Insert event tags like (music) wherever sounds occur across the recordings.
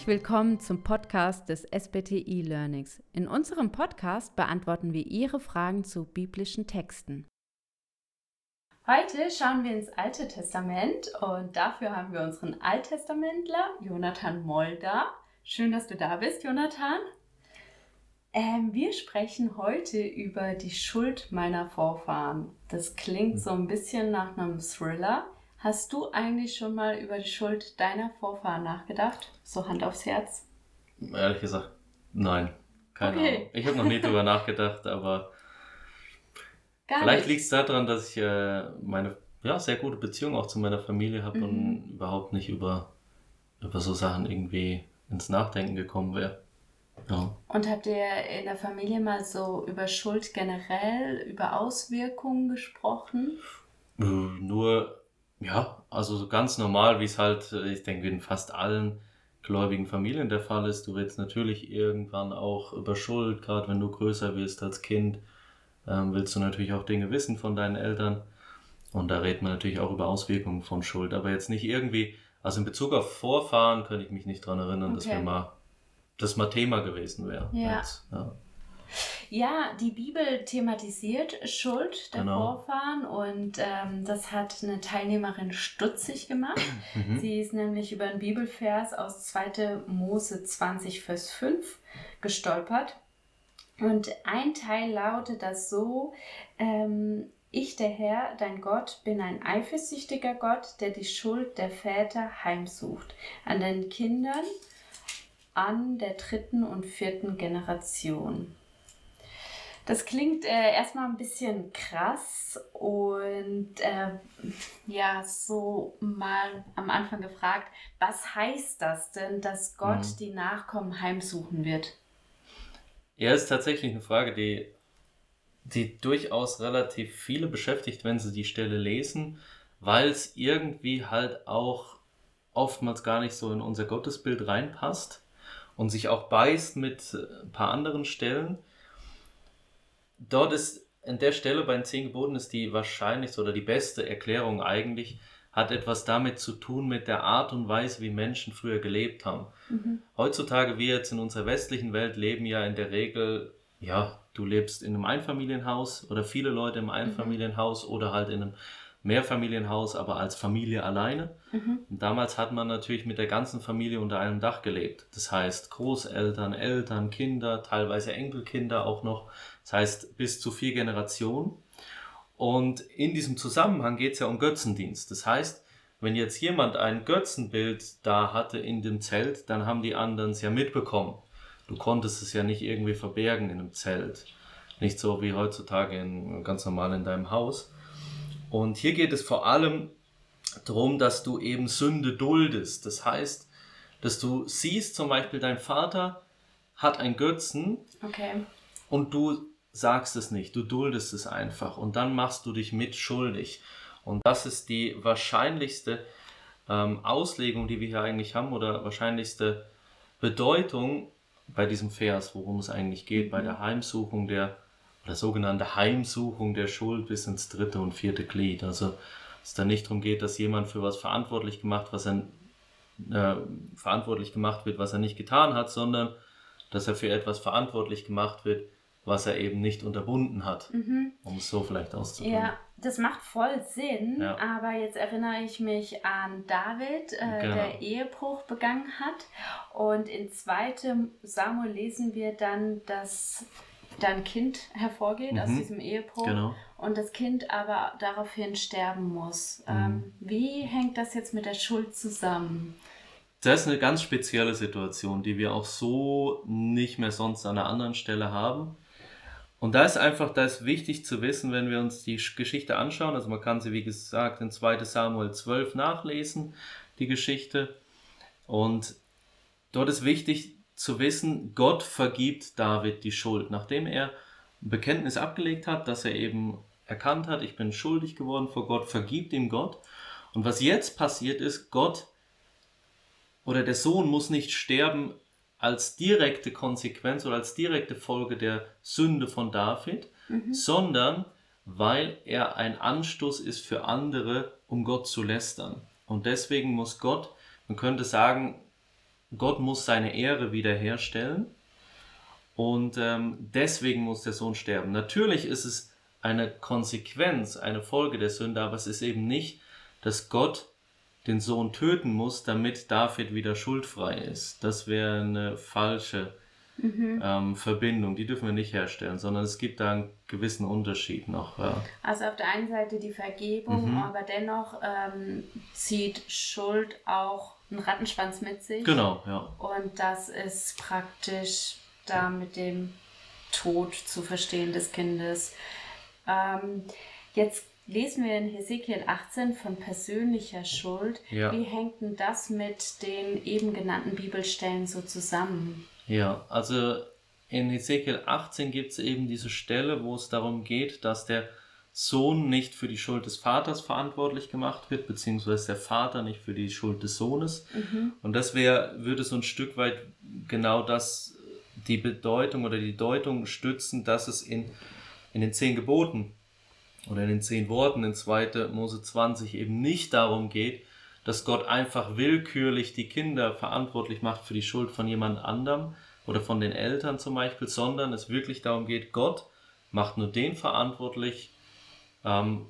Herzlich willkommen zum Podcast des SBTI Learnings. In unserem Podcast beantworten wir Ihre Fragen zu biblischen Texten. Heute schauen wir ins Alte Testament und dafür haben wir unseren Alttestamentler Jonathan Moll da. Schön, dass du da bist, Jonathan. Ähm, wir sprechen heute über die Schuld meiner Vorfahren. Das klingt so ein bisschen nach einem Thriller. Hast du eigentlich schon mal über die Schuld deiner Vorfahren nachgedacht? So Hand aufs Herz. Ehrlich gesagt, nein. Keine okay. Ahnung. Ich habe noch nie (laughs) drüber nachgedacht, aber Gar vielleicht liegt es daran, dass ich äh, meine ja, sehr gute Beziehung auch zu meiner Familie habe mhm. und überhaupt nicht über, über so Sachen irgendwie ins Nachdenken gekommen wäre. Ja. Und habt ihr in der Familie mal so über Schuld generell, über Auswirkungen gesprochen? Äh, nur, ja, also ganz normal, wie es halt, äh, ich denke, in fast allen gläubigen Familien der Fall ist. Du redest natürlich irgendwann auch über Schuld, gerade wenn du größer wirst als Kind, ähm, willst du natürlich auch Dinge wissen von deinen Eltern. Und da redet man natürlich auch über Auswirkungen von Schuld, aber jetzt nicht irgendwie, also in Bezug auf Vorfahren könnte ich mich nicht dran erinnern, okay. dass wir mal das mal Thema gewesen wäre. Ja. Jetzt, ja. Ja, die Bibel thematisiert Schuld der genau. Vorfahren und ähm, das hat eine Teilnehmerin stutzig gemacht. Mhm. Sie ist nämlich über einen Bibelvers aus 2. Mose 20, Vers 5 gestolpert. Und ein Teil lautet das so, ähm, ich, der Herr, dein Gott, bin ein eifersüchtiger Gott, der die Schuld der Väter heimsucht, an den Kindern an der dritten und vierten Generation. Das klingt äh, erstmal ein bisschen krass und äh, ja, so mal am Anfang gefragt, was heißt das denn, dass Gott mhm. die Nachkommen heimsuchen wird? Ja, ist tatsächlich eine Frage, die, die durchaus relativ viele beschäftigt, wenn sie die Stelle lesen, weil es irgendwie halt auch oftmals gar nicht so in unser Gottesbild reinpasst und sich auch beißt mit äh, ein paar anderen Stellen. Dort ist an der Stelle bei den zehn Geboten ist die wahrscheinlichste oder die beste Erklärung eigentlich, hat etwas damit zu tun mit der Art und Weise, wie Menschen früher gelebt haben. Mhm. Heutzutage, wir jetzt in unserer westlichen Welt leben ja in der Regel, ja, du lebst in einem Einfamilienhaus oder viele Leute im mhm. Einfamilienhaus mhm. oder halt in einem Mehrfamilienhaus, aber als Familie alleine. Mhm. Damals hat man natürlich mit der ganzen Familie unter einem Dach gelebt. Das heißt Großeltern, Eltern, Kinder, teilweise Enkelkinder auch noch. Das heißt bis zu vier Generationen. Und in diesem Zusammenhang geht es ja um Götzendienst. Das heißt, wenn jetzt jemand ein Götzenbild da hatte in dem Zelt, dann haben die anderen es ja mitbekommen. Du konntest es ja nicht irgendwie verbergen in einem Zelt. Nicht so wie heutzutage in, ganz normal in deinem Haus. Und hier geht es vor allem darum, dass du eben Sünde duldest. Das heißt, dass du siehst, zum Beispiel dein Vater hat ein Götzen okay. und du sagst es nicht, du duldest es einfach und dann machst du dich mitschuldig. Und das ist die wahrscheinlichste ähm, Auslegung, die wir hier eigentlich haben oder wahrscheinlichste Bedeutung bei diesem Vers, worum es eigentlich geht, mhm. bei der Heimsuchung der oder sogenannte Heimsuchung der Schuld bis ins dritte und vierte Glied. Also es da nicht darum geht, dass jemand für was verantwortlich gemacht, was er äh, verantwortlich gemacht wird, was er nicht getan hat, sondern dass er für etwas verantwortlich gemacht wird, was er eben nicht unterbunden hat, mhm. um es so vielleicht auszudrücken. Ja, das macht voll Sinn, ja. aber jetzt erinnere ich mich an David, äh, genau. der Ehebruch begangen hat und in 2. Samuel lesen wir dann, dass dann Kind hervorgeht mhm. aus diesem Ehebruch genau. und das Kind aber daraufhin sterben muss. Mhm. Ähm, wie hängt das jetzt mit der Schuld zusammen? Das ist eine ganz spezielle Situation, die wir auch so nicht mehr sonst an einer anderen Stelle haben. Und da ist einfach, da ist wichtig zu wissen, wenn wir uns die Geschichte anschauen, also man kann sie, wie gesagt, in 2 Samuel 12 nachlesen, die Geschichte. Und dort ist wichtig, zu wissen, Gott vergibt David die Schuld. Nachdem er ein Bekenntnis abgelegt hat, dass er eben erkannt hat, ich bin schuldig geworden vor Gott, vergibt ihm Gott. Und was jetzt passiert ist, Gott oder der Sohn muss nicht sterben als direkte Konsequenz oder als direkte Folge der Sünde von David, mhm. sondern weil er ein Anstoß ist für andere, um Gott zu lästern. Und deswegen muss Gott, man könnte sagen, Gott muss seine Ehre wiederherstellen und ähm, deswegen muss der Sohn sterben. Natürlich ist es eine Konsequenz, eine Folge der Sünde, aber es ist eben nicht, dass Gott den Sohn töten muss, damit David wieder schuldfrei ist. Das wäre eine falsche mhm. ähm, Verbindung. Die dürfen wir nicht herstellen, sondern es gibt da einen gewissen Unterschied noch. Ja. Also auf der einen Seite die Vergebung, mhm. aber dennoch ähm, zieht Schuld auch einen Rattenschwanz mit sich. Genau, ja. Und das ist praktisch da mit dem Tod zu verstehen des Kindes. Ähm, jetzt lesen wir in Hesekiel 18 von persönlicher Schuld. Ja. Wie hängt denn das mit den eben genannten Bibelstellen so zusammen? Ja, also in Hesekiel 18 gibt es eben diese Stelle, wo es darum geht, dass der Sohn nicht für die Schuld des Vaters verantwortlich gemacht wird, beziehungsweise der Vater nicht für die Schuld des Sohnes. Mhm. Und das wäre, würde so ein Stück weit genau das, die Bedeutung oder die Deutung stützen, dass es in, in den zehn Geboten oder in den zehn Worten in 2. Mose 20 eben nicht darum geht, dass Gott einfach willkürlich die Kinder verantwortlich macht für die Schuld von jemand anderem oder von den Eltern zum Beispiel, sondern es wirklich darum geht, Gott macht nur den verantwortlich, ähm,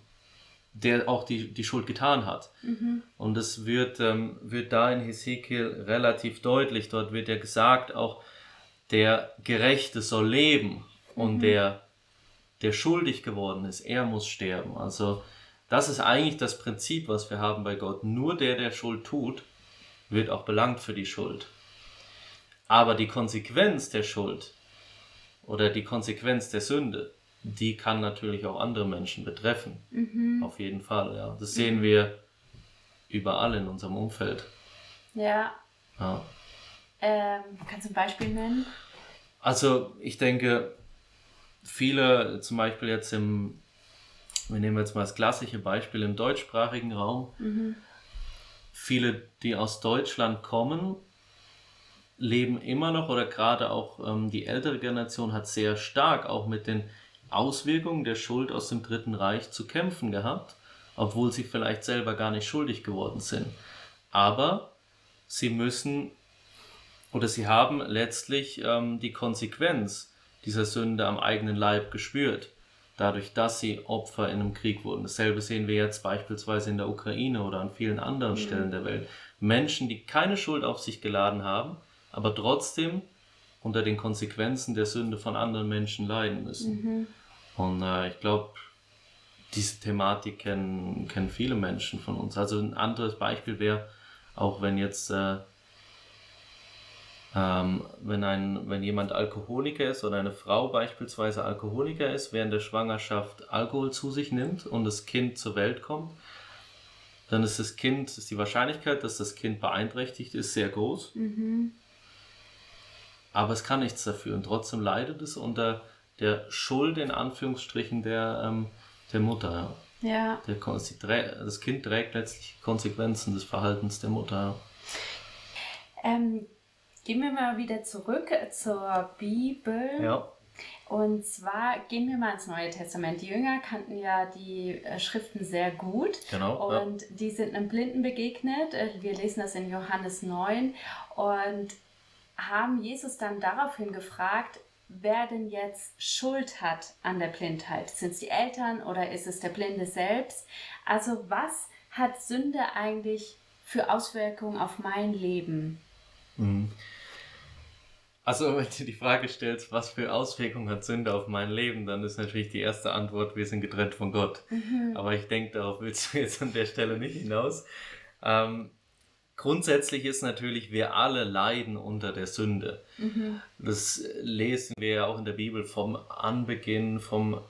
der auch die, die Schuld getan hat. Mhm. Und es wird, ähm, wird da in Hesekiel relativ deutlich, dort wird ja gesagt, auch der Gerechte soll leben und mhm. der der schuldig geworden ist, er muss sterben. Also das ist eigentlich das Prinzip, was wir haben bei Gott. Nur der, der Schuld tut, wird auch belangt für die Schuld. Aber die Konsequenz der Schuld oder die Konsequenz der Sünde, die kann natürlich auch andere Menschen betreffen. Mhm. Auf jeden Fall, ja. Das sehen mhm. wir überall in unserem Umfeld. Ja. ja. Ähm, kannst du ein Beispiel nennen? Also ich denke, viele, zum Beispiel jetzt im, wir nehmen jetzt mal das klassische Beispiel im deutschsprachigen Raum, mhm. viele, die aus Deutschland kommen, leben immer noch oder gerade auch ähm, die ältere Generation hat sehr stark auch mit den Auswirkungen der Schuld aus dem Dritten Reich zu kämpfen gehabt, obwohl sie vielleicht selber gar nicht schuldig geworden sind. Aber sie müssen oder sie haben letztlich ähm, die Konsequenz dieser Sünde am eigenen Leib gespürt, dadurch, dass sie Opfer in einem Krieg wurden. Dasselbe sehen wir jetzt beispielsweise in der Ukraine oder an vielen anderen mhm. Stellen der Welt. Menschen, die keine Schuld auf sich geladen haben, aber trotzdem unter den Konsequenzen der Sünde von anderen Menschen leiden müssen. Mhm. Und äh, ich glaube, diese Thematik kennen, kennen viele Menschen von uns. Also ein anderes Beispiel wäre, auch wenn jetzt äh, ähm, wenn, ein, wenn jemand Alkoholiker ist oder eine Frau beispielsweise Alkoholiker ist, während der Schwangerschaft Alkohol zu sich nimmt und das Kind zur Welt kommt, dann ist das Kind, ist die Wahrscheinlichkeit, dass das Kind beeinträchtigt ist, sehr groß. Mhm. Aber es kann nichts dafür und trotzdem leidet es unter der Schuld in Anführungsstrichen der, ähm, der Mutter. Ja. Der, das Kind trägt letztlich Konsequenzen des Verhaltens der Mutter. Ähm, Gehen wir mal wieder zurück zur Bibel. Ja. Und zwar gehen wir mal ins Neue Testament. Die Jünger kannten ja die äh, Schriften sehr gut. Genau. Und ja. die sind einem Blinden begegnet. Äh, wir lesen das in Johannes 9 und haben Jesus dann daraufhin gefragt, wer denn jetzt Schuld hat an der Blindheit. Sind es die Eltern oder ist es der Blinde selbst? Also was hat Sünde eigentlich für Auswirkungen auf mein Leben? Mhm. Also, wenn du die Frage stellst, was für Auswirkungen hat Sünde auf mein Leben, dann ist natürlich die erste Antwort, wir sind getrennt von Gott. Mhm. Aber ich denke, darauf willst du jetzt an der Stelle nicht hinaus. Ähm, grundsätzlich ist natürlich, wir alle leiden unter der Sünde. Mhm. Das lesen wir ja auch in der Bibel vom Anbeginn, vom,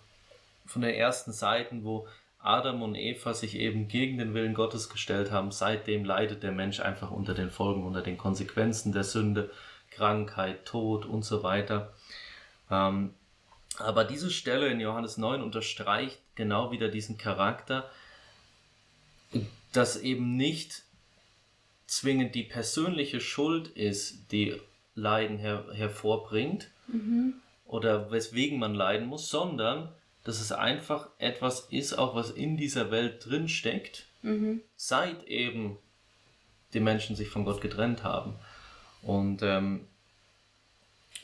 von den ersten Seiten, wo Adam und Eva sich eben gegen den Willen Gottes gestellt haben, seitdem leidet der Mensch einfach unter den Folgen, unter den Konsequenzen der Sünde, Krankheit, Tod und so weiter. Ähm, aber diese Stelle in Johannes 9 unterstreicht genau wieder diesen Charakter, dass eben nicht zwingend die persönliche Schuld ist, die Leiden her hervorbringt mhm. oder weswegen man leiden muss, sondern dass es einfach etwas ist, auch was in dieser Welt drin steckt, mhm. seit eben die Menschen sich von Gott getrennt haben. Und, ähm,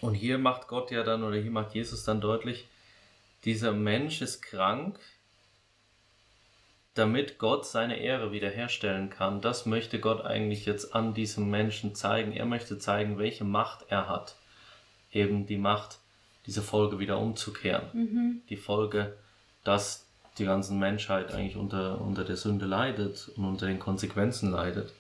und hier macht Gott ja dann, oder hier macht Jesus dann deutlich, dieser Mensch ist krank, damit Gott seine Ehre wiederherstellen kann. Das möchte Gott eigentlich jetzt an diesem Menschen zeigen. Er möchte zeigen, welche Macht er hat. Eben die Macht, diese Folge wieder umzukehren. Mhm. Die Folge, dass die ganze Menschheit eigentlich unter, unter der Sünde leidet und unter den Konsequenzen leidet.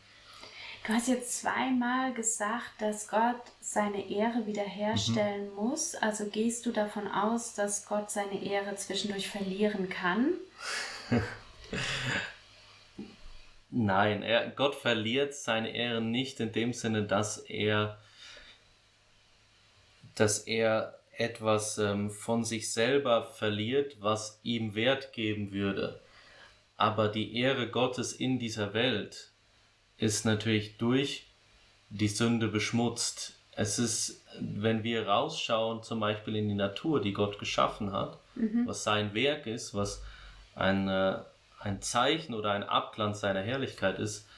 Du hast jetzt zweimal gesagt, dass Gott seine Ehre wiederherstellen mhm. muss. Also gehst du davon aus, dass Gott seine Ehre zwischendurch verlieren kann? (laughs) Nein, er, Gott verliert seine Ehre nicht in dem Sinne, dass er, dass er etwas ähm, von sich selber verliert, was ihm Wert geben würde. Aber die Ehre Gottes in dieser Welt ist natürlich durch die Sünde beschmutzt. Es ist, wenn wir rausschauen, zum Beispiel in die Natur, die Gott geschaffen hat, mhm. was sein Werk ist, was ein, äh, ein Zeichen oder ein Abglanz seiner Herrlichkeit ist,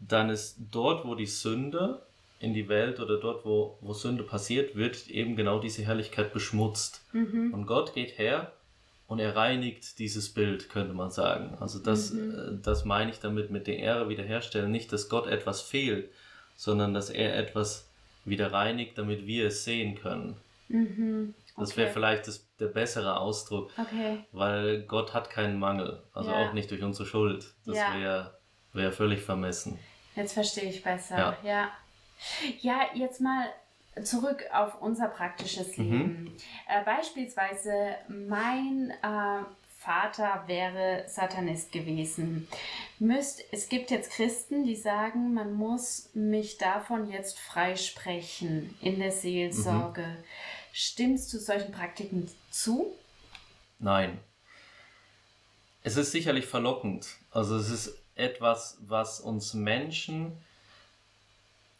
dann ist dort, wo die Sünde in die Welt oder dort, wo, wo Sünde passiert, wird eben genau diese Herrlichkeit beschmutzt. Mhm. Und Gott geht her und er reinigt dieses Bild, könnte man sagen. Also das, mhm. Äh, das meine ich damit mit der Ehre wiederherstellen. Nicht, dass Gott etwas fehlt, sondern dass er etwas wieder reinigt, damit wir es sehen können. Mhm. Okay. Das wäre vielleicht das, der bessere Ausdruck, okay. weil Gott hat keinen Mangel, also ja. auch nicht durch unsere Schuld. Das ja. wäre wär völlig vermessen. Jetzt verstehe ich besser, ja. ja. Ja, jetzt mal zurück auf unser praktisches mhm. Leben. Mhm. Äh, beispielsweise mein äh, Vater wäre Satanist gewesen. Müsst, es gibt jetzt Christen, die sagen, man muss mich davon jetzt freisprechen in der Seelsorge. Mhm. Stimmst du solchen Praktiken zu? Nein. Es ist sicherlich verlockend. Also es ist etwas, was uns Menschen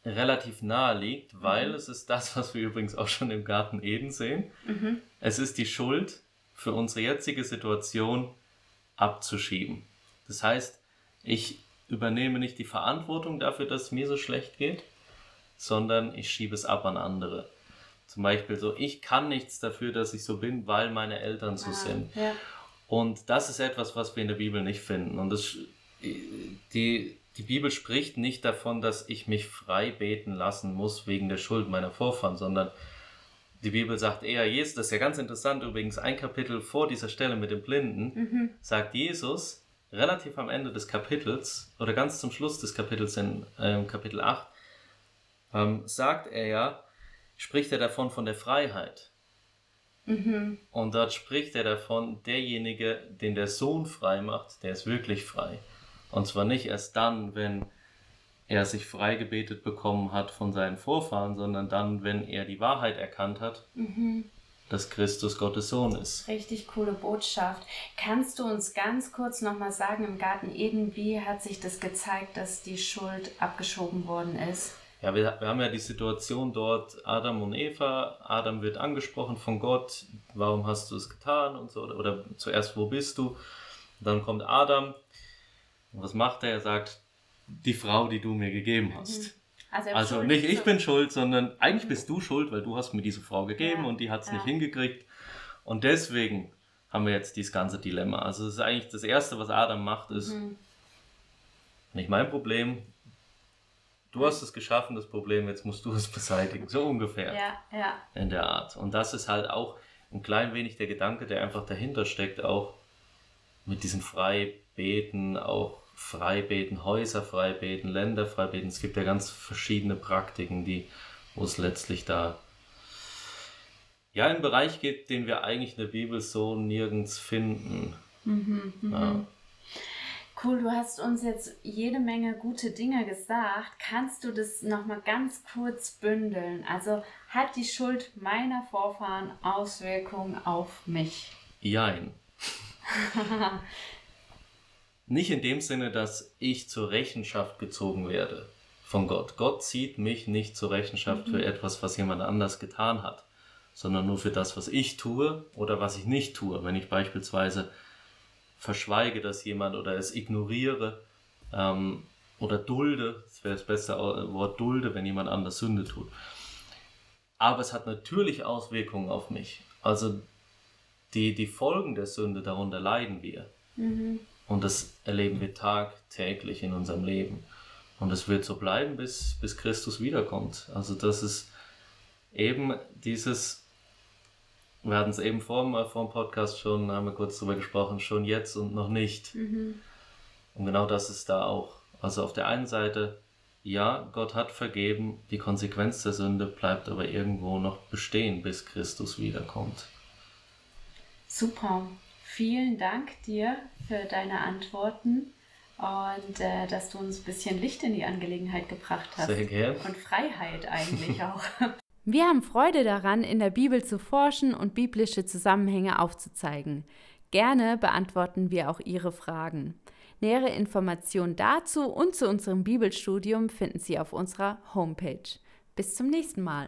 relativ nahe liegt, weil mhm. es ist das, was wir übrigens auch schon im Garten Eden sehen. Mhm. Es ist die Schuld für unsere jetzige Situation abzuschieben. Das heißt, ich übernehme nicht die Verantwortung dafür, dass es mir so schlecht geht, sondern ich schiebe es ab an andere. Zum Beispiel so, ich kann nichts dafür, dass ich so bin, weil meine Eltern so ah, sind. Ja. Und das ist etwas, was wir in der Bibel nicht finden. Und das, die, die Bibel spricht nicht davon, dass ich mich frei beten lassen muss wegen der Schuld meiner Vorfahren, sondern die Bibel sagt eher, Jesus, das ist ja ganz interessant übrigens, ein Kapitel vor dieser Stelle mit dem Blinden, mhm. sagt Jesus relativ am Ende des Kapitels oder ganz zum Schluss des Kapitels in äh, Kapitel 8, ähm, sagt er ja, spricht er davon von der Freiheit. Mhm. Und dort spricht er davon, derjenige, den der Sohn frei macht, der ist wirklich frei. Und zwar nicht erst dann, wenn er sich freigebetet bekommen hat von seinen Vorfahren, sondern dann, wenn er die Wahrheit erkannt hat, mhm. dass Christus Gottes Sohn ist. Richtig coole Botschaft. Kannst du uns ganz kurz nochmal sagen, im Garten Eden, wie hat sich das gezeigt, dass die Schuld abgeschoben worden ist? Ja, wir, wir haben ja die Situation dort, Adam und Eva. Adam wird angesprochen von Gott, warum hast du es getan und so, oder, oder zuerst, wo bist du? dann kommt Adam und was macht er? Er sagt, die Frau, die du mir gegeben hast. Mhm. Also, also nicht ich bin schuld, sondern eigentlich bist du schuld, weil du hast mir diese Frau gegeben ja, und die hat es ja. nicht hingekriegt. Und deswegen haben wir jetzt dieses ganze Dilemma. Also das ist eigentlich das Erste, was Adam macht, ist mhm. nicht mein Problem. Du hast es geschaffen, das Problem, jetzt musst du es beseitigen. So ungefähr. Ja, ja. In der Art. Und das ist halt auch ein klein wenig der Gedanke, der einfach dahinter steckt, auch mit diesem Freibeten, auch Freibeten, Häuser freibeten, Länder freibeten. Es gibt ja ganz verschiedene Praktiken, die, wo es letztlich da ja einen Bereich gibt, den wir eigentlich in der Bibel so nirgends finden. Mhm, mhm. Ja. Cool, du hast uns jetzt jede Menge gute Dinge gesagt. Kannst du das nochmal ganz kurz bündeln? Also hat die Schuld meiner Vorfahren Auswirkungen auf mich? Jein. (laughs) Nicht in dem Sinne, dass ich zur Rechenschaft gezogen werde von Gott. Gott zieht mich nicht zur Rechenschaft mhm. für etwas, was jemand anders getan hat, sondern nur für das, was ich tue oder was ich nicht tue. Wenn ich beispielsweise verschweige, dass jemand oder es ignoriere, ähm, oder dulde, das wäre das beste Wort, dulde, wenn jemand anders Sünde tut. Aber es hat natürlich Auswirkungen auf mich. Also die, die Folgen der Sünde, darunter leiden wir. Mhm. Und das erleben wir tagtäglich in unserem Leben. Und es wird so bleiben, bis, bis Christus wiederkommt. Also das ist eben dieses, wir hatten es eben vor, vor dem Podcast schon, haben wir kurz darüber gesprochen, schon jetzt und noch nicht. Mhm. Und genau das ist da auch. Also auf der einen Seite, ja, Gott hat vergeben, die Konsequenz der Sünde bleibt aber irgendwo noch bestehen, bis Christus wiederkommt. Super. Vielen Dank dir für deine Antworten und äh, dass du uns ein bisschen Licht in die Angelegenheit gebracht hast. Sehr gerne. Und Freiheit eigentlich auch. (laughs) Wir haben Freude daran, in der Bibel zu forschen und biblische Zusammenhänge aufzuzeigen. Gerne beantworten wir auch Ihre Fragen. Nähere Informationen dazu und zu unserem Bibelstudium finden Sie auf unserer Homepage. Bis zum nächsten Mal.